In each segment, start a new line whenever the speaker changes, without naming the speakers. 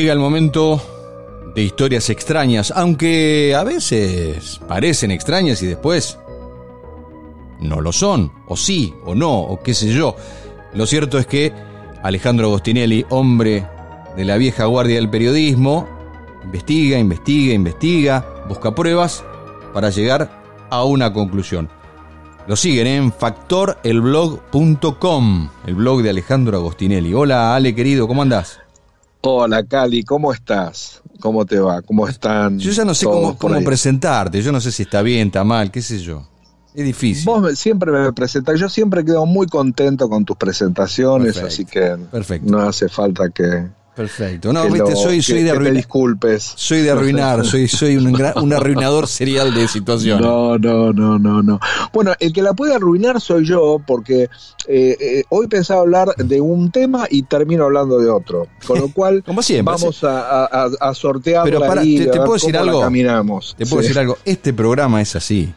Llega el momento de historias extrañas, aunque a veces parecen extrañas y después no lo son, o sí, o no, o qué sé yo. Lo cierto es que Alejandro Agostinelli, hombre de la vieja guardia del periodismo, investiga, investiga, investiga, busca pruebas para llegar a una conclusión. Lo siguen en factorelblog.com, el blog de Alejandro Agostinelli. Hola Ale querido, ¿cómo andás?
Hola Cali, ¿cómo estás? ¿Cómo te va? ¿Cómo están?
Yo ya no sé cómo, cómo presentarte, yo no sé si está bien, está mal, qué sé yo. Es difícil.
Vos siempre me presentas, yo siempre quedo muy contento con tus presentaciones, así que no hace falta que,
Perfecto. No, viste, soy, soy de arruinar.
disculpes.
Soy de arruinar, soy, soy un, un, arruinador serial de situaciones.
No, no, no, no, no. Bueno, el que la puede arruinar soy yo, porque eh, eh, hoy pensaba hablar de un tema y termino hablando de otro. Con lo cual,
Como siempre,
vamos a, a, a, sortear.
Pero para, te, te puedo decir algo.
Caminamos.
Te puedo decir algo. Este programa es así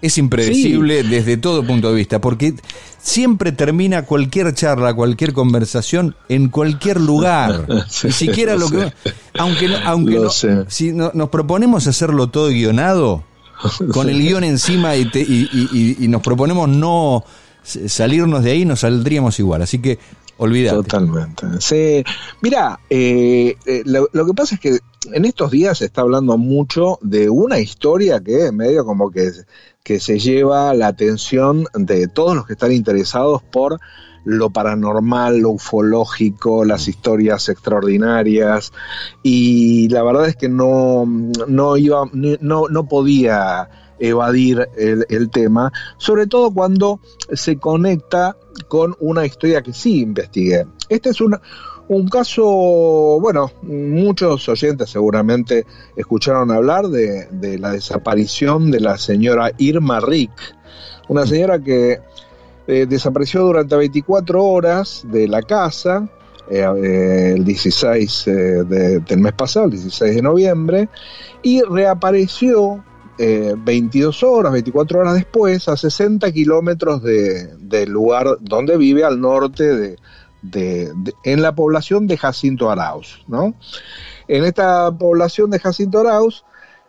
es impredecible desde todo punto de vista, porque siempre termina cualquier charla, cualquier conversación en cualquier lugar. Ni siquiera lo, que. Aunque, aunque no, si nos proponemos hacerlo todo guionado, con el guion encima y, y, nos proponemos no salirnos de ahí, nos saldríamos igual. Así que olvídate.
Totalmente. Sí. Mira, eh, eh, lo, lo, que pasa es que en estos días se está hablando mucho de una historia que medio como que que se lleva la atención de todos los que están interesados por lo paranormal, lo ufológico, las historias extraordinarias. Y la verdad es que no, no, iba, no, no podía evadir el, el, tema, sobre todo cuando se conecta con una historia que sí investigué. Esta es una, un caso, bueno, muchos oyentes seguramente escucharon hablar de, la desaparición de la señora Irma Rick, una señora que eh, desapareció durante 24 horas de la casa eh, eh, el 16 del mes pasado, el 16 de noviembre, y reapareció 22 horas, 24 horas después, a 60 kilómetros del lugar donde vive, al norte de, de, en la población de Jacinto Arauz. ¿no? En esta población de Jacinto Arauz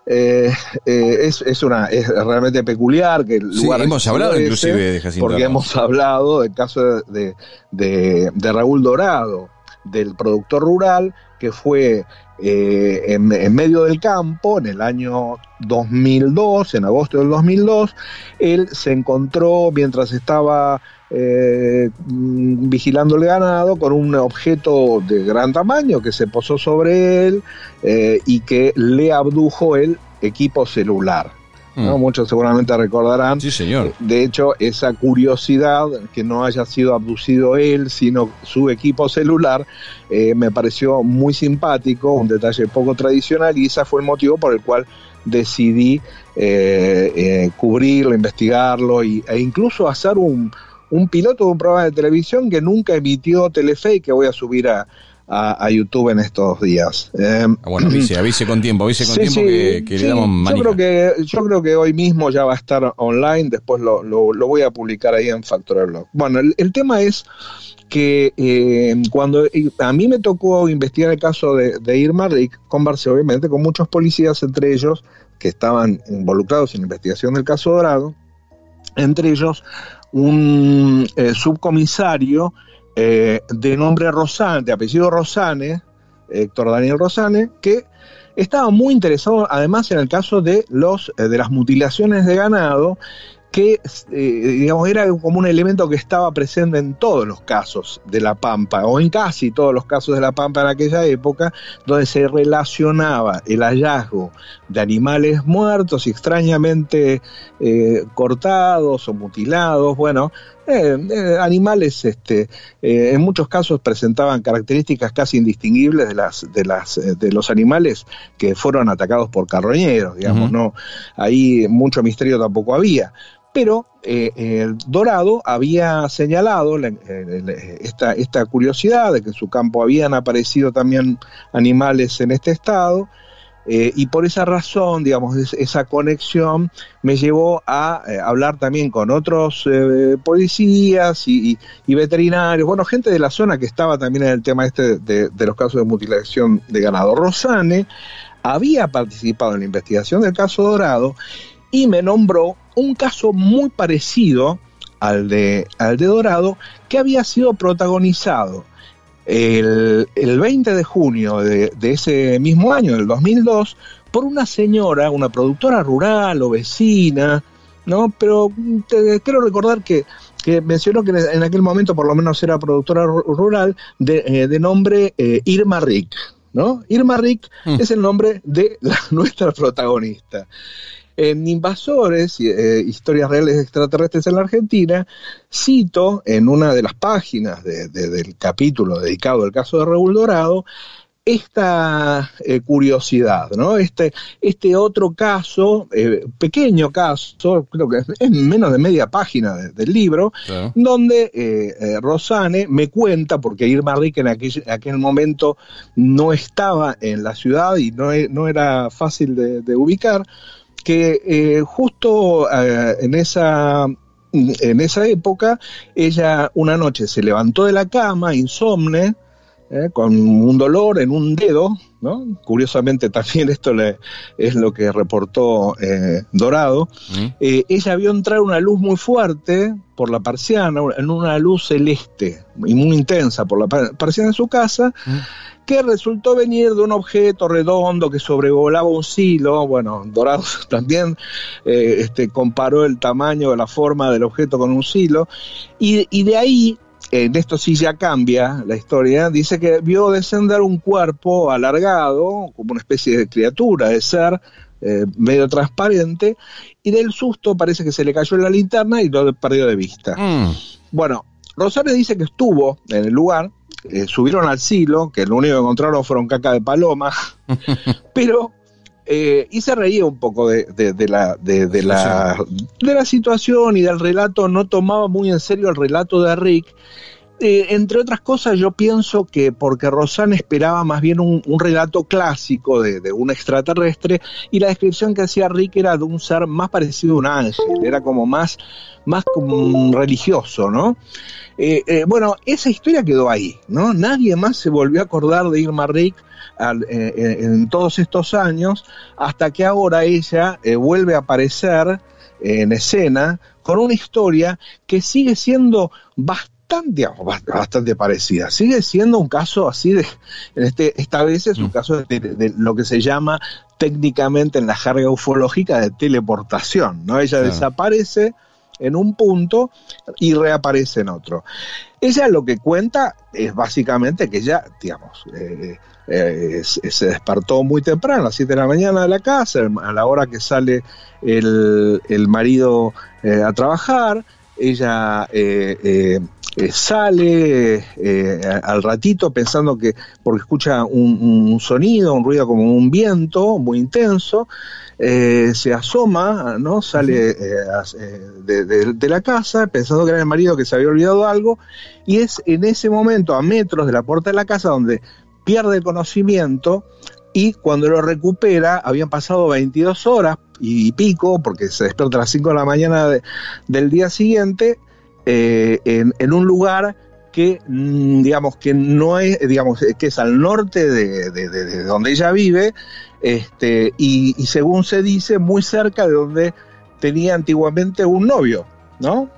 eh, eh, es, es, una, es realmente peculiar que el
lugar hemos hablado inclusive de Jacinto
Porque hemos hablado del caso de, de, de, Raúl Dorado, del productor rural que fue eh, en, medio del campo en el año 2002, en agosto del 2002, él se encontró mientras estaba eh, vigilando el ganado con un objeto de gran tamaño que se posó sobre él eh, y que le abdujo el equipo celular. ¿No? Mm. Muchos seguramente recordarán.
Sí, señor.
De hecho, esa curiosidad que no haya sido abducido él, sino su equipo celular, eh, me pareció muy simpático, un detalle poco tradicional, y ese fue el motivo por el cual decidí eh, eh, cubrirlo, investigarlo e incluso hacer un, un piloto de un programa de televisión que nunca emitió Telefe y que voy a subir a, a, YouTube en estos días.
Eh, ah, bueno, avise, avise con tiempo, avise con tiempo que, le damos manija.
Yo creo que, yo creo que hoy mismo ya va a estar online, después lo, lo, voy a publicar ahí en Factor Blog. Bueno, el, tema es que eh, cuando a mí me tocó investigar el caso de, de Irma Rick, conversé obviamente con muchos policías, entre ellos que estaban involucrados en la investigación del caso Dorado, entre ellos un eh, subcomisario eh, de nombre Rosane, de apellido Rosane, Héctor Daniel Rosane, que estaba muy interesado además en el caso de, los, eh, de las mutilaciones de ganado que eh, digamos, era como un elemento que estaba presente en todos los casos de la Pampa, o en casi todos los casos de la Pampa en aquella época, donde se relacionaba el hallazgo de animales muertos y extrañamente cortados o mutilados, bueno, eh, animales este, en muchos casos presentaban características casi indistinguibles de las de las de los animales que fueron atacados por carroñeros, digamos, no ahí mucho misterio tampoco había. Pero eh, el Dorado había señalado esta, esta, curiosidad de que en su campo habían aparecido también animales en este estado, eh, y por esa razón, digamos, esa conexión me llevó a eh, hablar también con otros eh, policías y, veterinarios, bueno, gente de la zona que estaba también en el tema este de, de los casos de mutilación de ganado. Rosane había participado en la investigación del caso Dorado y me nombró un caso muy parecido al de, al de Dorado que había sido protagonizado el, 20 de junio de, ese mismo año, del 2002, por una señora, una productora rural o vecina, ¿no? Pero te, quiero recordar que, mencionó que en aquel momento por lo menos era productora rural de, eh, nombre eh, Irma Rick, ¿no? Irma Rick mm. es el nombre de nuestra protagonista. En Invasores, eh, Historias Reales Extraterrestres en la Argentina, cito en una de las páginas del capítulo dedicado al caso de Raúl Dorado, esta eh, curiosidad, ¿no? Este, este otro caso, eh, pequeño caso, creo que es menos de media página del libro, donde Rosane me cuenta, porque Irma Rick en aquel, aquel, momento no estaba en la ciudad y no, no era fácil de ubicar, que eh, justo eh, en esa en esa época ella una noche se levantó de la cama insomne eh, con un dolor en un dedo, ¿no? Curiosamente también esto le, es lo que reportó Dorado. Mm. ella vio entrar una luz muy fuerte por la persiana, en una luz celeste y muy intensa por la persiana de su casa. Mm que resultó venir de un objeto redondo que sobrevolaba un silo. Bueno, Dorado también eh, este, comparó el tamaño, la forma del objeto con un silo. Y, de ahí, en esto sí ya cambia la historia, dice que vio descender un cuerpo alargado, como una especie de criatura, de ser, eh, medio transparente, y del susto parece que se le cayó en la linterna y lo perdió de vista. Mm. Bueno, Rosario dice que estuvo en el lugar, eh, subieron al silo, que lo único que encontraron fueron caca de paloma, pero eh, y se reía un poco de, la, de, la, de la situación y del relato, no tomaba muy en serio el relato de Rick. Eh, entre otras cosas, yo pienso que porque Rosanne esperaba más bien un, relato clásico de, un extraterrestre y la descripción que hacía Rick era de un ser más parecido a un ángel, era como más, más como religioso, ¿no? Eh, eh, bueno, esa historia quedó ahí, ¿no? Nadie más se volvió a acordar de Irma Rick en todos estos años, hasta que ahora ella vuelve a aparecer en escena con una historia que sigue siendo bastante, bastante parecida. Sigue siendo un caso así de, este, esta vez es un mm. caso de, lo que se llama técnicamente en la jerga ufológica de teleportación, ¿no? Ella desaparece en un punto y reaparece en otro. Ella lo que cuenta es básicamente que ella, digamos, eh, eh, se despertó muy temprano, a las 7 de la mañana de la casa, a la hora que sale el, marido eh, a trabajar, ella sale al ratito pensando que, porque escucha un, sonido, un ruido como un viento muy intenso, eh, se asoma, ¿no? Sale eh, eh, de, la casa pensando que era el marido que se había olvidado algo y es en ese momento, a metros de la puerta de la casa, donde pierde el conocimiento y cuando lo recupera habían pasado 22 horas y, pico, porque se despierta a las 5 de la mañana del día siguiente, en, un lugar que mm, digamos que no es digamos que es al norte de donde ella vive este, y, según se dice, muy cerca de donde tenía antiguamente un novio, ¿no?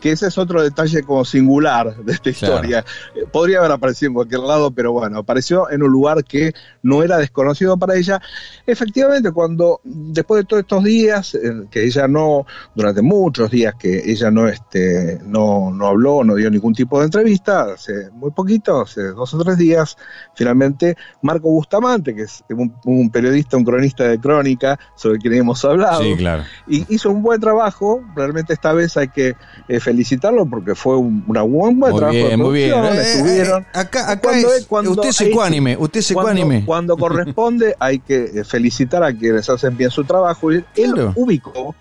Que ese es otro detalle como singular de esta historia. Eh, podría haber aparecido en cualquier lado, pero bueno, apareció en un lugar que no era desconocido para ella. Efectivamente, cuando después de todos estos días, que ella no, durante muchos días que ella no, este, no, no habló, no dio ningún tipo de entrevista, hace muy poquito, hace dos o tres días, finalmente Marco Bustamante, que es un, periodista, un cronista de crónica, sobre quien hemos hablado, y hizo un buen trabajo, realmente esta vez hay que eh, felicitarlo porque fue un, una buen, buen trabajo.
Bien, muy bien, eh, estuvieron. Eh, acá, acá cuando, usted es ecuánime, usted es
cuando, cuando, corresponde hay que felicitar a quienes hacen bien su trabajo. Él ubicó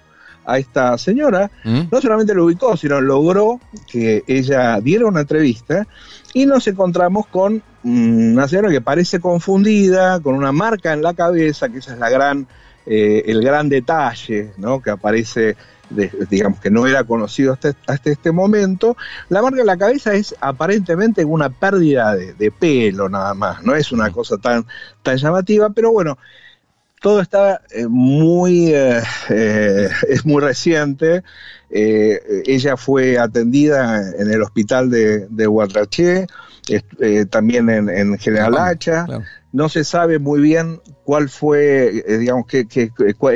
a esta señora, ¿Mm? no solamente lo ubicó, sino logró que ella diera una entrevista y nos encontramos con una señora que parece confundida, con una marca en la cabeza, que esa es la gran, eh, el gran detalle ¿no? que aparece digamos que no era conocido hasta, este momento, la marca en la cabeza es aparentemente una pérdida de, pelo nada más, no es una cosa tan, tan llamativa, pero bueno, todo está eh, muy, eh, eh, es muy reciente. ella fue atendida en el hospital de, de también en, General Hacha. No se sabe muy bien cuál fue, digamos, que,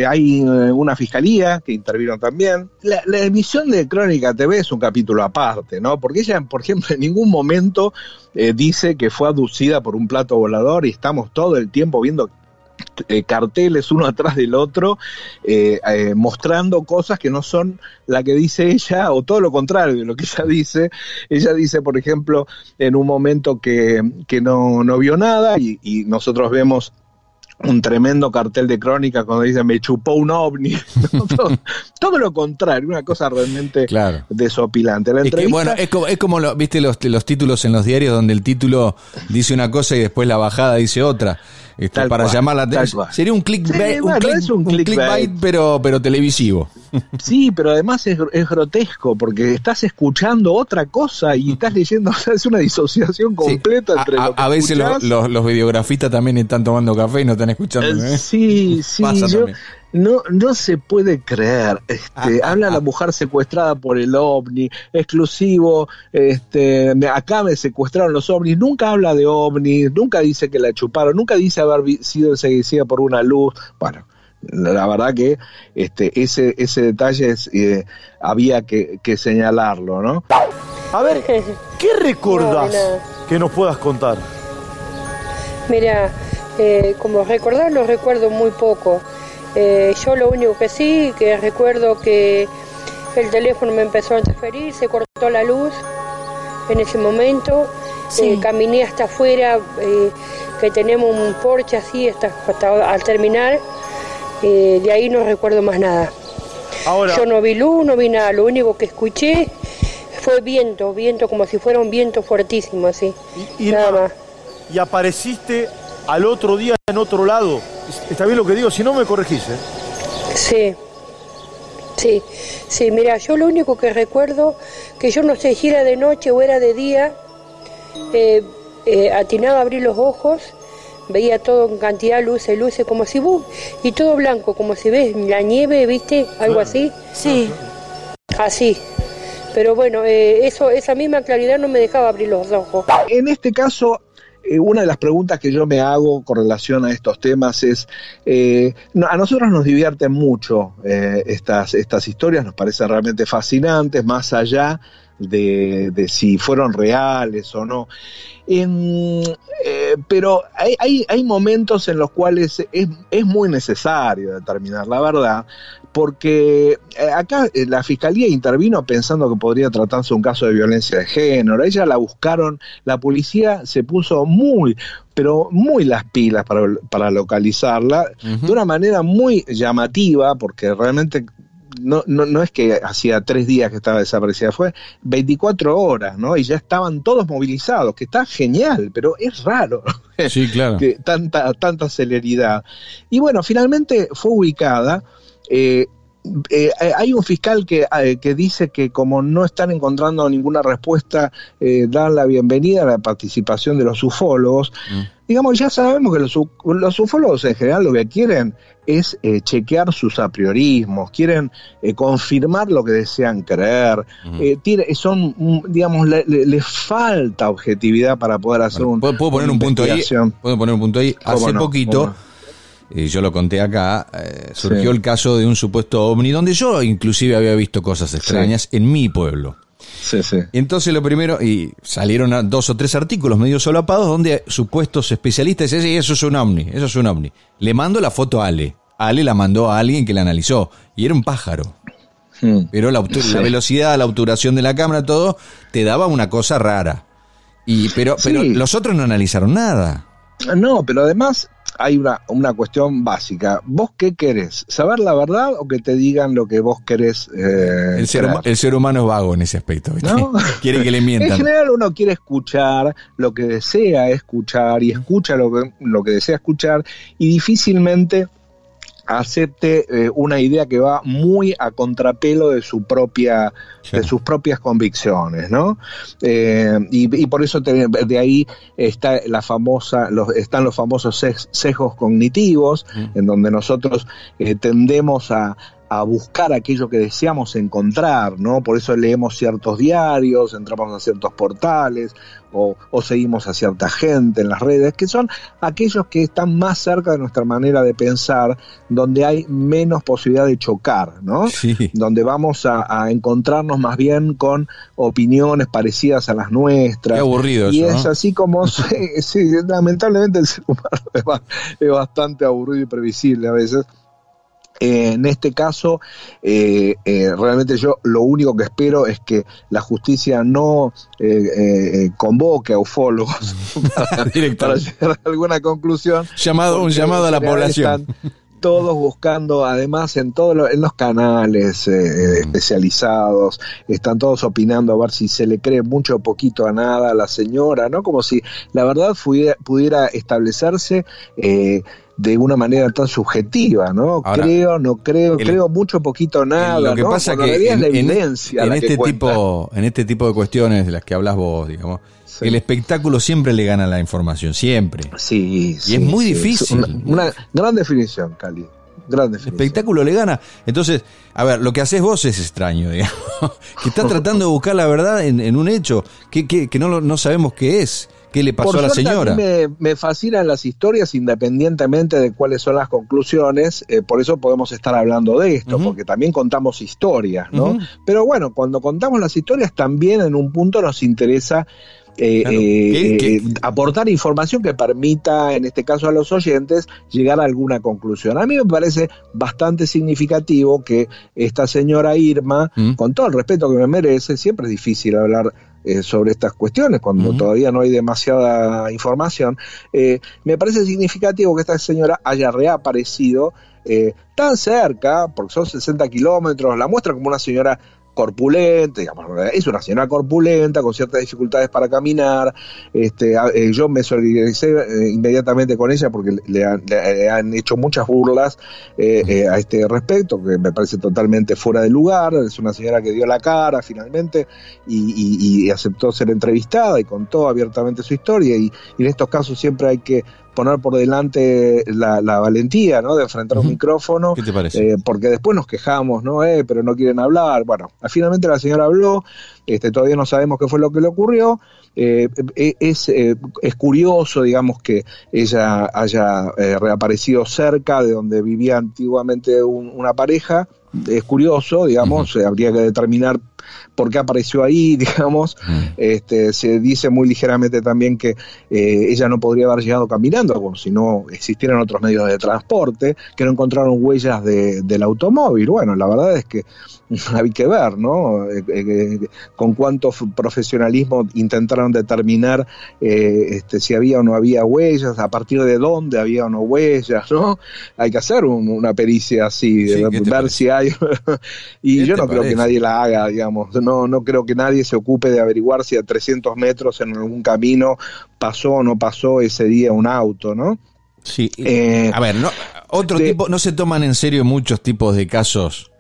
hay una fiscalía que intervino también. La, la, emisión de Crónica TV es un capítulo aparte, ¿no? Porque ella, por ejemplo, en ningún momento dice que fue aducida por un plato volador y estamos todo el tiempo viendo eh, carteles uno atrás del otro, eh, eh, mostrando cosas que no son la que dice ella, o todo lo contrario de lo que ella dice. Ella dice, por ejemplo, en un momento que, no, no vio nada y, nosotros vemos un tremendo cartel de crónica cuando dice me chupó un ovni. todo, lo contrario, una cosa realmente desopilante.
es bueno, es como, es como lo, viste los, los títulos en los diarios donde el título dice una cosa y después la bajada dice otra. Este, para llamar la atención. Sería un clickbait, un, clickbait, pero, pero televisivo.
Sí, pero además es, grotesco porque estás escuchando otra cosa y estás leyendo, o sea, es una disociación completa entre
a,
lo que
A veces los, los, videografistas también están tomando café y no están escuchando.
¿eh? Sí, sí, yo, no, no se puede creer. Este, ah, ah, habla la ah. mujer secuestrada por el ovni, exclusivo, este, acá me secuestraron los ovnis, nunca habla de ovnis, nunca dice que la chuparon, nunca dice haber sido seguida por una luz. Bueno, la verdad que este, ese, ese detalle eh, había que, señalarlo, ¿no?
A ver, ¿qué recordás que nos puedas contar?
Mira, eh, como recordar lo recuerdo muy poco. Eh, yo lo único que sí, que recuerdo que el teléfono me empezó a interferir, se cortó la luz en ese momento, eh, caminé hasta afuera, eh, que tenemos un porche así hasta, al terminal, de ahí no recuerdo más nada. Ahora, yo no vi luz, no vi nada, lo único que escuché fue viento, viento como si fuera un viento fuertísimo así.
Y, nada más. Y apareciste al otro día en otro lado. Está bien lo que digo, si no me corregís, ¿eh?
Sí. Sí, sí, mira, yo lo único que recuerdo, que yo no sé si era de noche o era de día, eh, eh, atinaba a abrir los ojos, veía todo en cantidad de luces, luces, como si vos, y todo blanco, como si ves la nieve, ¿viste? Algo así.
Sí.
Así. Pero bueno, eh, eso, esa misma claridad no me dejaba abrir los ojos.
En este caso, una de las preguntas que yo me hago con relación a estos temas es, eh, a nosotros nos divierten mucho eh, estas, estas historias, nos parecen realmente fascinantes, más allá de, si fueron reales o no. pero hay, hay, momentos en los cuales es, es, muy necesario determinar la verdad, porque eh, acá eh, la fiscalía intervino pensando que podría tratarse un caso de violencia de género. Ella la buscaron, la policía se puso muy, pero muy las pilas para, localizarla de una manera muy llamativa, porque realmente no, no, no, es que hacía tres días que estaba desaparecida, fue 24 horas, ¿no? Y ya estaban todos movilizados, que está genial, pero es raro.
Sí, claro.
que tanta, tanta celeridad. Y bueno, finalmente fue ubicada eh, eh, hay un fiscal que, eh, que, dice que como no están encontrando ninguna respuesta, dan la bienvenida a la participación de los ufólogos. Mm. Digamos, ya sabemos que los, los, ufólogos en general lo que quieren es chequear sus apriorismos, quieren confirmar lo que desean creer. son, mm, digamos, les falta objetividad para poder hacer un.
¿Puedo, poner un punto ahí? ¿Puedo poner un punto ahí? Hace poquito y yo lo conté acá, eh, surgió el caso de un supuesto ovni, donde yo inclusive había visto cosas extrañas en mi pueblo.
Sí, sí.
Entonces lo primero, y salieron dos o tres artículos medio solapados donde supuestos especialistas decían, eso es un ovni, eso es un ovni. Le mando la foto a Ale. Ale la mandó a alguien que la analizó, y era un pájaro. Hmm. Pero la, la, velocidad, la obturación de la cámara, todo, te daba una cosa rara. Y, pero, pero los otros no analizaron nada.
No, pero además hay una, una cuestión básica. ¿Vos qué querés? ¿Saber la verdad o que te digan lo que vos querés?
Eh, el, ser, el, ser, humano es vago en ese aspecto. quiere que le mientan.
En general uno quiere escuchar lo que desea escuchar y escucha lo que, lo que desea escuchar y difícilmente acepte eh, una idea que va muy a contrapelo de su propia de sus propias convicciones no eh, y, por eso de ahí está la famosa los, están los famosos sesgos cognitivos mm. en donde nosotros eh, tendemos a, a buscar aquello que deseamos encontrar, ¿no? Por eso leemos ciertos diarios, entramos a ciertos portales o, seguimos a cierta gente en las redes, que son aquellos que están más cerca de nuestra manera de pensar, donde hay menos posibilidad de chocar, ¿no? Donde vamos a, encontrarnos más bien con opiniones parecidas a las nuestras.
Qué aburrido
Y es así como, sí, lamentablemente el ser humano es bastante aburrido y previsible a veces en este caso, eh, eh, realmente yo lo único que espero es que la justicia no eh, convoque a ufólogos para, llegar a alguna conclusión.
Llamado, un llamado a la población.
todos buscando, además en todos en los canales mm. especializados, están todos opinando a ver si se le cree mucho o poquito a nada a la señora, ¿no? Como si la verdad pudiera, pudiera establecerse de una manera tan subjetiva, ¿no? creo, no creo, creo mucho, poquito, nada.
Lo que
¿no?
pasa que en, evidencia en, este tipo, en este tipo de cuestiones de las que hablas vos, digamos, el espectáculo siempre le gana la información, siempre.
Sí,
y es muy difícil.
Una, gran definición, Cali. Gran definición.
El espectáculo le gana. Entonces, a ver, lo que haces vos es extraño, digamos. que estás tratando de buscar la verdad en, un hecho que, que, que no, no sabemos qué es. ¿Qué le pasó a la señora?
A mí me, fascinan las historias independientemente de cuáles son las conclusiones, eh, por eso podemos estar hablando de esto, porque también contamos historias, ¿no? Pero bueno, cuando contamos las historias también en un punto nos interesa eh, eh, aportar información que permita, en este caso a los oyentes, llegar a alguna conclusión. A mí me parece bastante significativo que esta señora Irma, con todo el respeto que me merece, siempre es difícil hablar eh, sobre estas cuestiones, cuando todavía no hay demasiada información, eh, me parece significativo que esta señora haya reaparecido eh, tan cerca, porque son 60 kilómetros, la muestra como una señora corpulenta, digamos, es una señora corpulenta, con ciertas dificultades para caminar. Este, eh, yo me solidaricé eh, inmediatamente con ella porque le han, hecho muchas burlas eh, a este respecto, que me parece totalmente fuera de lugar. Es una señora que dio la cara finalmente y, aceptó ser entrevistada y contó abiertamente su historia. y en estos casos siempre hay que poner por delante la, valentía, ¿no? De enfrentar un micrófono.
¿Qué te parece?
Eh, porque después nos quejamos, ¿no? Eh, pero no quieren hablar. Bueno, finalmente la señora habló, este, todavía no sabemos qué fue lo que le ocurrió. Eh, es, es curioso, digamos, que ella haya reaparecido cerca de donde vivía antiguamente una pareja. Es curioso, digamos, habría que determinar por qué apareció ahí, digamos. Mm. Este, se dice muy ligeramente también que eh, ella no podría haber llegado caminando, como si no existieran otros medios de transporte, que no encontraron huellas del automóvil. Bueno, la verdad es que hay que ver, ¿no? Eh, eh, con cuánto profesionalismo intentaron determinar este, si había o no había huellas, a partir de dónde había o no huellas, ¿no? Hay que hacer una pericia así, ver si hay. y yo no creo que nadie la haga, digamos no, no creo que nadie se ocupe de averiguar si a 300 metros en algún camino pasó o no pasó ese día un auto, ¿no?
Sí. Eh, a ver, no, otro tipo, no se toman en serio muchos tipos de casos.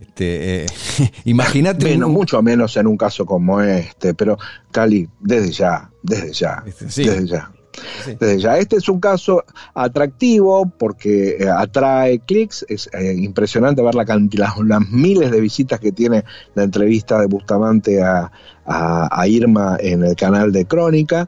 Este, eh, imagínate.
Menos, mucho menos en un caso como este, pero Cali, desde ya, desde ya, este, desde ya. Desde ya, este es un caso atractivo porque eh, atrae clics, es eh, impresionante ver la cantidad, las, miles de visitas que tiene la entrevista de Bustamante a, Irma en el canal de Crónica.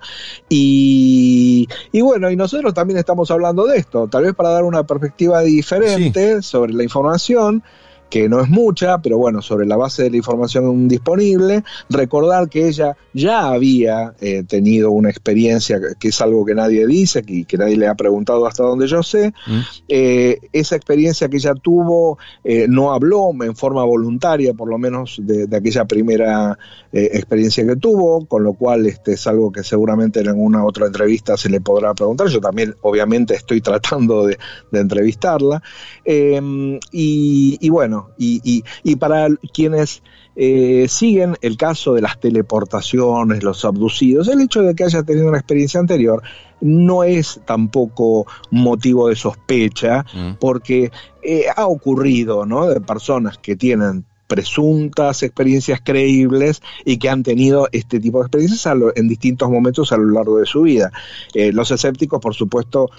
Y, bueno, y nosotros también estamos hablando de esto, tal vez para dar una perspectiva diferente sobre la información. Que no es mucha, pero bueno, sobre la base de la información disponible, recordar que ella ya había eh, tenido una experiencia, que es algo que nadie dice, que, que nadie le ha preguntado hasta donde yo sé, mm. eh, esa experiencia que ella tuvo eh, no habló en forma voluntaria, por lo menos de, aquella primera experiencia que tuvo, con lo cual este es algo que seguramente en alguna otra entrevista se le podrá preguntar. Yo también, obviamente, estoy tratando de, entrevistarla. y, bueno, y, para quienes eh, siguen el caso de las teleportaciones, los abducidos, el hecho de que haya tenido una experiencia anterior no es tampoco motivo de sospecha, mm. porque eh, ha ocurrido, ¿no? De personas que tienen presuntas experiencias creíbles y que han tenido este tipo de experiencias en distintos momentos a lo largo de su vida. Eh, los escépticos, por supuesto,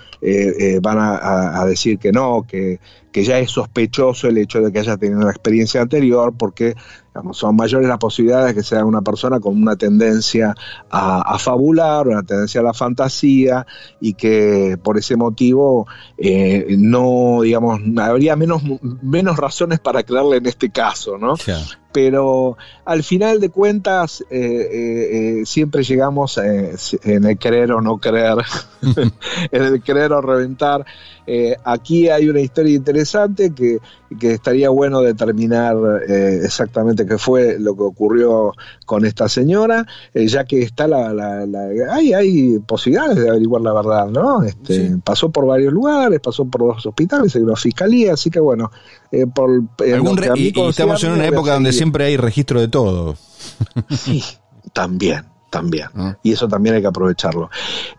van a, decir que no, que que ya es sospechoso el hecho de que haya tenido una experiencia anterior, porque son mayores las posibilidades de que sea una persona con una tendencia a, fabular, una tendencia a la fantasía, y que por ese motivo eh, no, digamos, habría menos, menos razones para creerle en este caso, ¿no? Pero al final de cuentas eh, eh, eh, siempre llegamos en el creer o no creer, en el creer o reventar. aquí hay una historia interesante que, estaría bueno determinar exactamente qué fue lo que ocurrió con esta señora, ya que está la, hay, hay posibilidades de averiguar la verdad, ¿no? Este, Pasó por varios lugares, pasó por dos hospitales, hay una fiscalía, así que bueno, por,
y, estamos en una época donde siempre hay registro de todo.
Sí, también, también. Ah. Y eso también hay que aprovecharlo.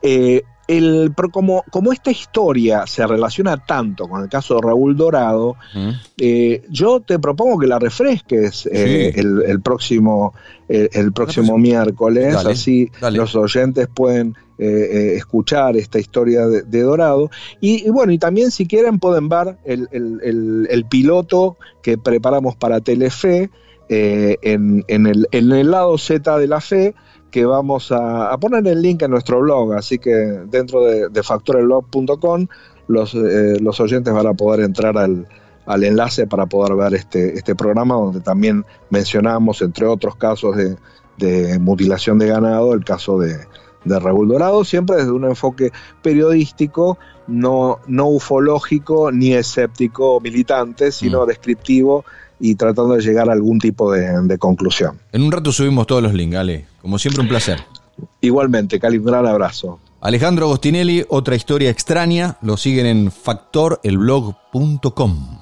Eh, el, como, como esta historia se relaciona tanto con el caso de Raúl Dorado, mm. eh, yo te propongo que la refresques eh, el, próximo, el, próximo miércoles, así los oyentes pueden escuchar esta historia de, Dorado. Y, bueno, y también si quieren pueden ver el, el piloto que preparamos para Telefe, eh, en, el, en, el, lado Z de la fe, que vamos a, poner el link en nuestro blog, así que dentro de, de factorelblog.com los, eh, los oyentes van a poder entrar al, al enlace para poder ver este, este programa donde también mencionamos, entre otros casos de, de mutilación de ganado, el caso de, de Raúl Dorado, siempre desde un enfoque periodístico, no, no ufológico ni escéptico militante, sino mm. descriptivo y tratando de llegar a algún tipo de, conclusión.
En un rato subimos todos los links, Ale. Como siempre, un placer.
Igualmente, Cali, un gran abrazo.
Alejandro Agostinelli, otra historia extraña, lo siguen en factorelblog.com.